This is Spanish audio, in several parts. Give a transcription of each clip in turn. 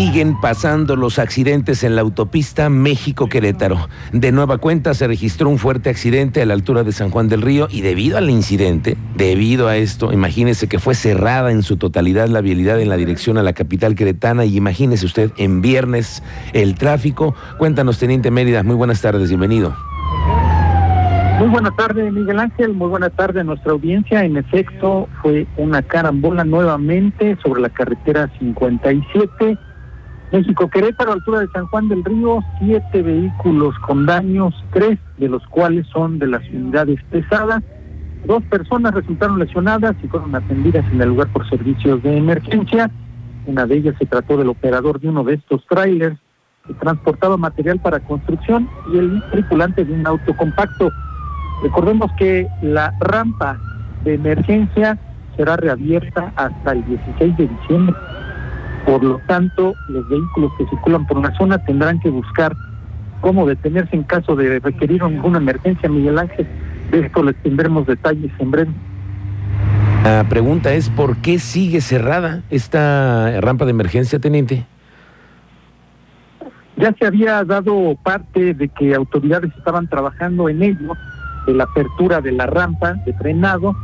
Siguen pasando los accidentes en la autopista México-Querétaro. De nueva cuenta se registró un fuerte accidente a la altura de San Juan del Río y debido al incidente, debido a esto, imagínese que fue cerrada en su totalidad la vialidad en la dirección a la capital queretana y imagínese usted en viernes el tráfico. Cuéntanos, Teniente Mérida, muy buenas tardes, bienvenido. Muy buena tarde, Miguel Ángel. Muy buena tarde a nuestra audiencia. En efecto, fue una carambola nuevamente sobre la carretera 57 México Querétaro, altura de San Juan del Río, siete vehículos con daños, tres de los cuales son de las unidades pesadas. Dos personas resultaron lesionadas y fueron atendidas en el lugar por servicios de emergencia. Una de ellas se trató del operador de uno de estos trailers que transportaba material para construcción y el tripulante de un auto compacto. Recordemos que la rampa de emergencia será reabierta hasta el 16 de diciembre. Por lo tanto, los vehículos que circulan por una zona tendrán que buscar cómo detenerse en caso de requerir alguna emergencia, Miguel Ángel. De esto les tendremos detalles en breve. La pregunta es, ¿por qué sigue cerrada esta rampa de emergencia, teniente? Ya se había dado parte de que autoridades estaban trabajando en ello, de la apertura de la rampa de frenado,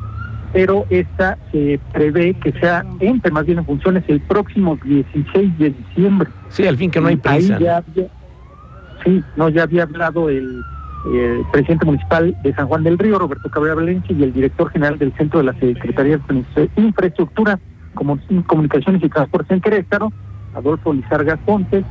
pero esta se prevé que sea, entre más bien en funciones, el próximo 16 de diciembre. Sí, al fin que no hay prisa. sí, no, ya había hablado el, presidente municipal de San Juan del Río, Roberto Cabrera Valencia, y el director general del Centro de la Secretaría de Infraestructura, Comunicaciones y Transportes en Querétaro, Adolfo Lizarga Pontes,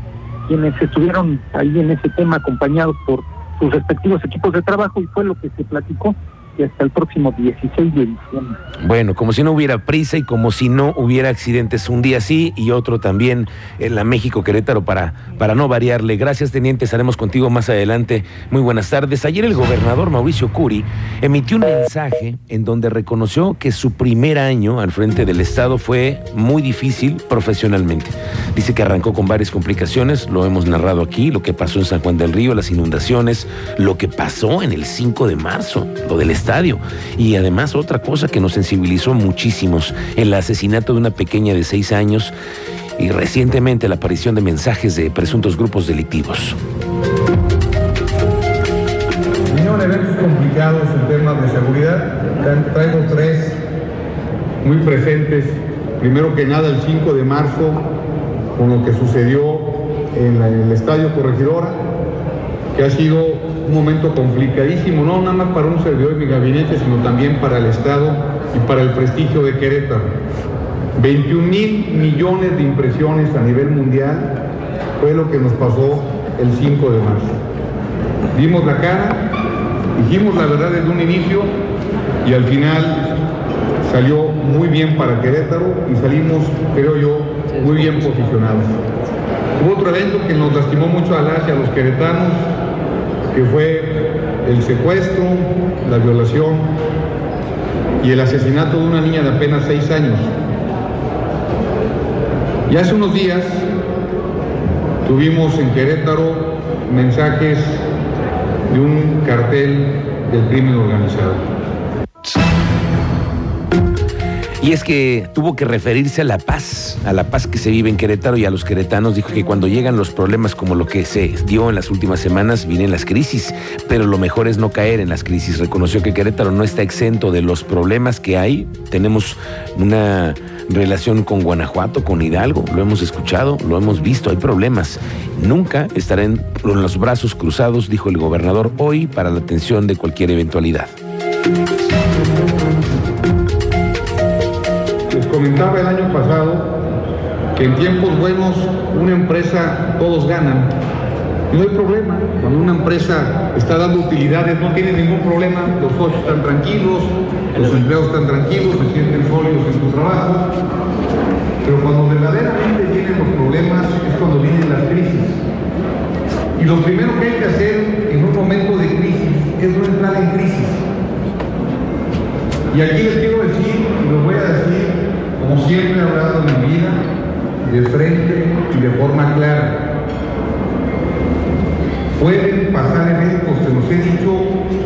quienes estuvieron ahí en ese tema acompañados por sus respectivos equipos de trabajo y fue lo que se platicó y hasta el próximo 16 de diciembre. Bueno, como si no hubiera prisa y como si no hubiera accidentes un día sí y otro también en la México Querétaro para, para no variarle. Gracias, teniente, estaremos contigo más adelante. Muy buenas tardes. Ayer el gobernador Mauricio Curi emitió un mensaje en donde reconoció que su primer año al frente del Estado fue muy difícil profesionalmente. Dice que arrancó con varias complicaciones, lo hemos narrado aquí, lo que pasó en San Juan del Río, las inundaciones, lo que pasó en el 5 de marzo, lo del Estado Y además otra cosa que nos sensibilizó muchísimos, el asesinato de una pequeña de seis años y recientemente la aparición de mensajes de presuntos grupos delictivos. Vinieron eventos complicados en temas de seguridad. Traigo tres muy presentes. Primero que nada, el 5 de marzo, con lo que sucedió en, el Estadio Corregidora, que ha sido un momento complicadísimo, no nada más para un servidor de mi gabinete, sino también para el Estado y para el prestigio de Querétaro. 21 mil millones de impresiones a nivel mundial fue lo que nos pasó el 5 de marzo. Dimos la cara, dijimos la verdad desde un inicio y al final salió muy bien para Querétaro y salimos, creo yo, muy bien posicionados. Hubo otro evento que nos lastimó mucho a las y a los queretanos, que fue el secuestro, la violación y el asesinato de una niña de apenas seis años. Y hace unos días tuvimos en Querétaro mensajes de un cartel del crimen organizado. Y es que tuvo que referirse a la paz, a la paz que se vive en Querétaro y a los queretanos. Dijo que cuando llegan los problemas como lo que se dio en las últimas semanas, vienen las crisis, pero lo mejor es no caer en las crisis. Reconoció que Querétaro no está exento de los problemas que hay. Tenemos una relación con Guanajuato, con Hidalgo, lo hemos escuchado, lo hemos visto, hay problemas. Nunca estarán con los brazos cruzados, dijo el gobernador hoy, para la atención de cualquier eventualidad comentaba el año pasado que en tiempos buenos una empresa todos ganan. no hay problema. Cuando una empresa está dando utilidades no tiene ningún problema. Los socios están tranquilos, los empleados están tranquilos, se sienten sólidos en su trabajo. Pero cuando verdaderamente vienen los problemas es cuando vienen las crisis. Y lo primero que hay que hacer en un momento de crisis es no entrar en crisis. Y aquí les decir, y lo voy a decir, como siempre he hablado en vida de frente y de forma clara. Pueden pasar eventos, se los he dicho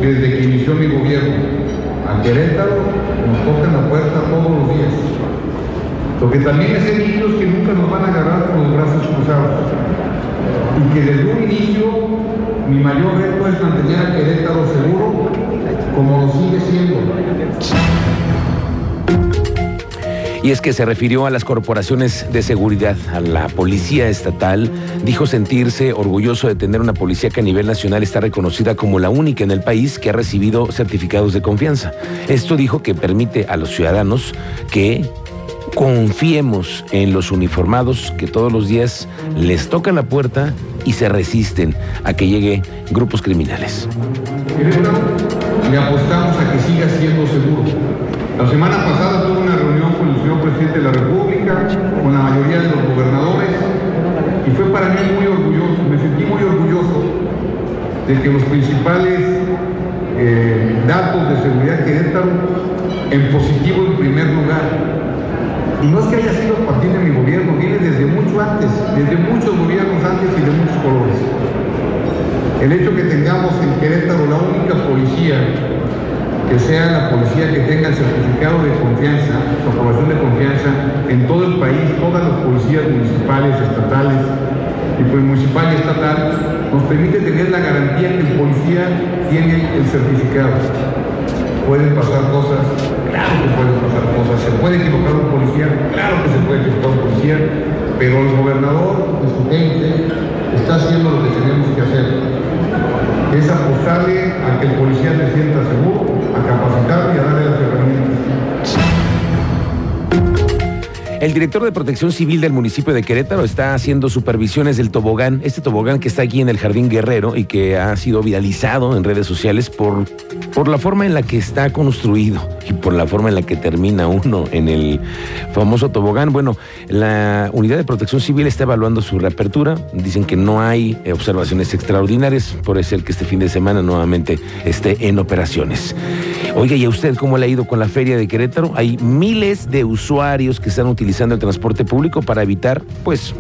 desde que inició mi gobierno. A Querétaro nos tocan la puerta todos los días. Lo que también les he dicho es que nunca nos van a agarrar con los brazos cruzados. Y que desde un inicio mi mayor reto es mantener a Querétaro seguro como lo sigue siendo. Y es que se refirió a las corporaciones de seguridad, a la policía estatal, dijo sentirse orgulloso de tener una policía que a nivel nacional está reconocida como la única en el país que ha recibido certificados de confianza. Esto dijo que permite a los ciudadanos que confiemos en los uniformados que todos los días les tocan la puerta y se resisten a que lleguen grupos criminales. Le apostamos a que siga siendo seguro. La semana pasada tuve una reunión con el señor presidente de la República, con la mayoría de los gobernadores, y fue para mí muy orgulloso, me sentí muy orgulloso de que los principales eh, datos de seguridad que Querétaro en positivo en primer lugar. Y no es que haya sido a partir de mi gobierno, viene desde mucho antes, desde muchos gobiernos antes y de muchos colores. El hecho que tengamos en Querétaro la única policía que sea la policía que tenga el certificado de confianza, su aprobación de confianza en todo el país, todas las policías municipales, estatales y pues municipal y estatal, nos permite tener la garantía que el policía tiene el certificado. Pueden pasar cosas, claro que pueden pasar cosas, se puede equivocar un policía, claro que se puede equivocar un policía, pero el gobernador y su gente está haciendo lo que tenemos que hacer. Es apostarle a que el policía se sienta seguro, El director de Protección Civil del municipio de Querétaro está haciendo supervisiones del tobogán, este tobogán que está aquí en el Jardín Guerrero y que ha sido viralizado en redes sociales por, por la forma en la que está construido y por la forma en la que termina uno en el famoso tobogán. Bueno, la Unidad de Protección Civil está evaluando su reapertura. Dicen que no hay observaciones extraordinarias, por ser que este fin de semana nuevamente esté en operaciones. Oiga, ¿y a usted cómo le ha ido con la feria de Querétaro? Hay miles de usuarios que están utilizando el transporte público para evitar, pues,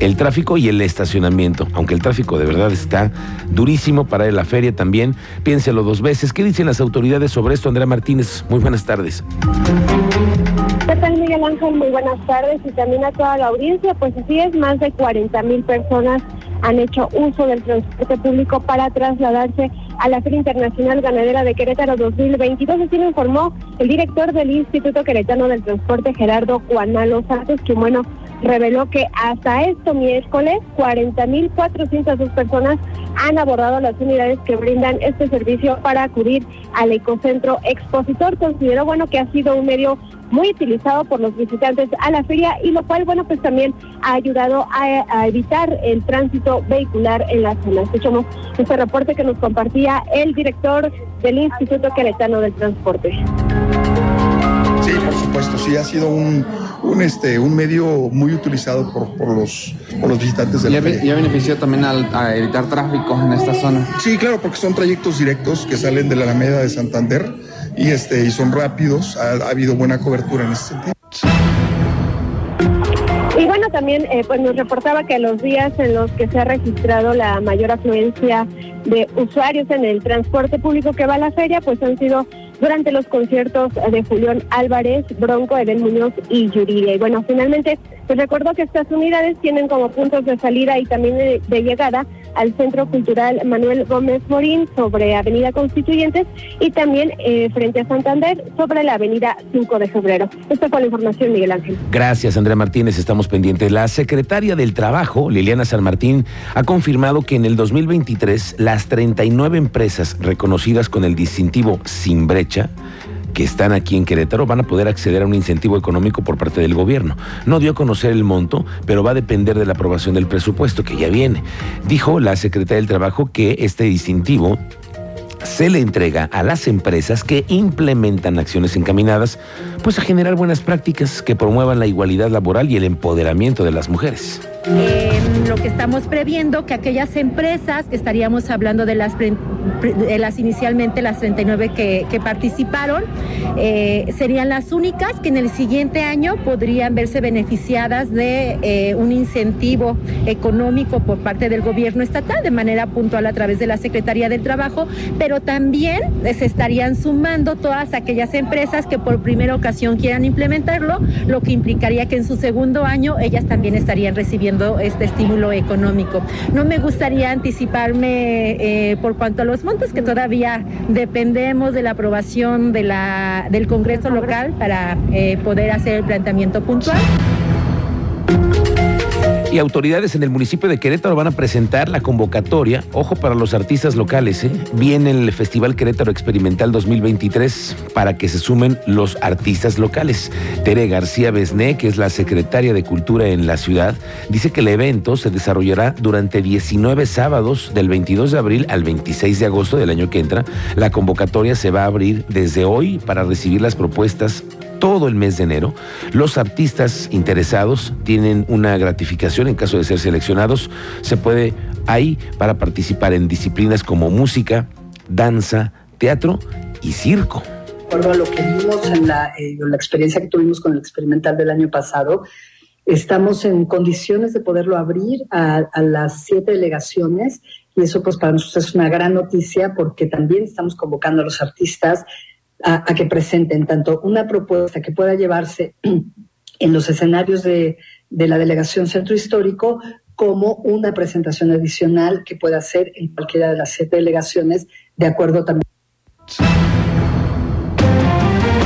el tráfico y el estacionamiento. Aunque el tráfico de verdad está durísimo para la feria también, piénselo dos veces. ¿Qué dicen las autoridades sobre esto, Andrea Martínez? Muy buenas tardes. ¿Qué tal, Miguel Ángel? Muy buenas tardes y también a toda la audiencia. Pues así es, más de 40 mil personas han hecho uso del transporte público para trasladarse a la Feria Internacional Ganadera de Querétaro 2022. Así lo informó el director del Instituto Queretano del Transporte, Gerardo Juanalo Santos, que bueno, reveló que hasta este miércoles 40.402 personas han abordado las unidades que brindan este servicio para acudir al ecocentro expositor. Consideró bueno que ha sido un medio muy utilizado por los visitantes a la feria y lo cual bueno pues también ha ayudado a, evitar el tránsito vehicular en la zona. Escuchamos este reporte que nos compartía el director del Instituto Queretano del Transporte. Sí, por supuesto, sí, ha sido un, un, este, un medio muy utilizado por, por, los, por los visitantes de ¿Y la feria. y ha beneficiado también al- a evitar tráfico en esta zona? Sí, claro, porque son trayectos directos que salen de la Alameda de Santander y, este, y son rápidos, ha, ha habido buena cobertura en ese sentido. Y bueno, también eh, pues nos reportaba que los días en los que se ha registrado la mayor afluencia de usuarios en el transporte público que va a la feria, pues han sido durante los conciertos de Julián Álvarez, Bronco, Eden Muñoz y Yuridia. Y bueno, finalmente, pues recuerdo que estas unidades tienen como puntos de salida y también de llegada al Centro Cultural Manuel Gómez Morín sobre Avenida Constituyentes y también eh, frente a Santander sobre la Avenida 5 de Febrero. Esta fue la información, Miguel Ángel. Gracias, Andrea Martínez. Estamos pendientes. La secretaria del Trabajo, Liliana San Martín, ha confirmado que en el 2023 las 39 empresas reconocidas con el distintivo Sin Brecha que están aquí en Querétaro van a poder acceder a un incentivo económico por parte del gobierno. No dio a conocer el monto, pero va a depender de la aprobación del presupuesto que ya viene. Dijo la secretaria del Trabajo que este distintivo se le entrega a las empresas que implementan acciones encaminadas pues a generar buenas prácticas que promuevan la igualdad laboral y el empoderamiento de las mujeres. Eh, lo que estamos previendo que aquellas empresas que estaríamos hablando de las, inicialmente las 39 que, participaron eh, serían las únicas que en el siguiente año podrían verse beneficiadas de eh, un incentivo económico por parte del gobierno estatal de manera puntual a través de la Secretaría del Trabajo, pero también se estarían sumando todas aquellas empresas que por primera ocasión quieran implementarlo, lo que implicaría que en su segundo año ellas también estarían recibiendo este estímulo económico. No me gustaría anticiparme eh, por cuanto a los montos que todavía dependemos de la aprobación de la, del Congreso local para eh, poder hacer el planteamiento puntual. Y autoridades en el municipio de Querétaro van a presentar la convocatoria, ojo para los artistas locales, ¿eh? viene el Festival Querétaro Experimental 2023 para que se sumen los artistas locales. Tere García Besné, que es la secretaria de Cultura en la ciudad, dice que el evento se desarrollará durante 19 sábados del 22 de abril al 26 de agosto del año que entra. La convocatoria se va a abrir desde hoy para recibir las propuestas todo el mes de enero. Los artistas interesados tienen una gratificación en caso de ser seleccionados. Se puede ahí para participar en disciplinas como música, danza, teatro y circo. Por lo que vimos en la, eh, la experiencia que tuvimos con el experimental del año pasado, estamos en condiciones de poderlo abrir a, a, las siete delegaciones y eso pues para nosotros es una gran noticia porque también estamos convocando a los artistas a, a, que presenten tanto una propuesta que pueda llevarse en los escenarios de, de la delegación centro histórico como una presentación adicional que pueda hacer en cualquiera de las siete delegaciones de acuerdo también.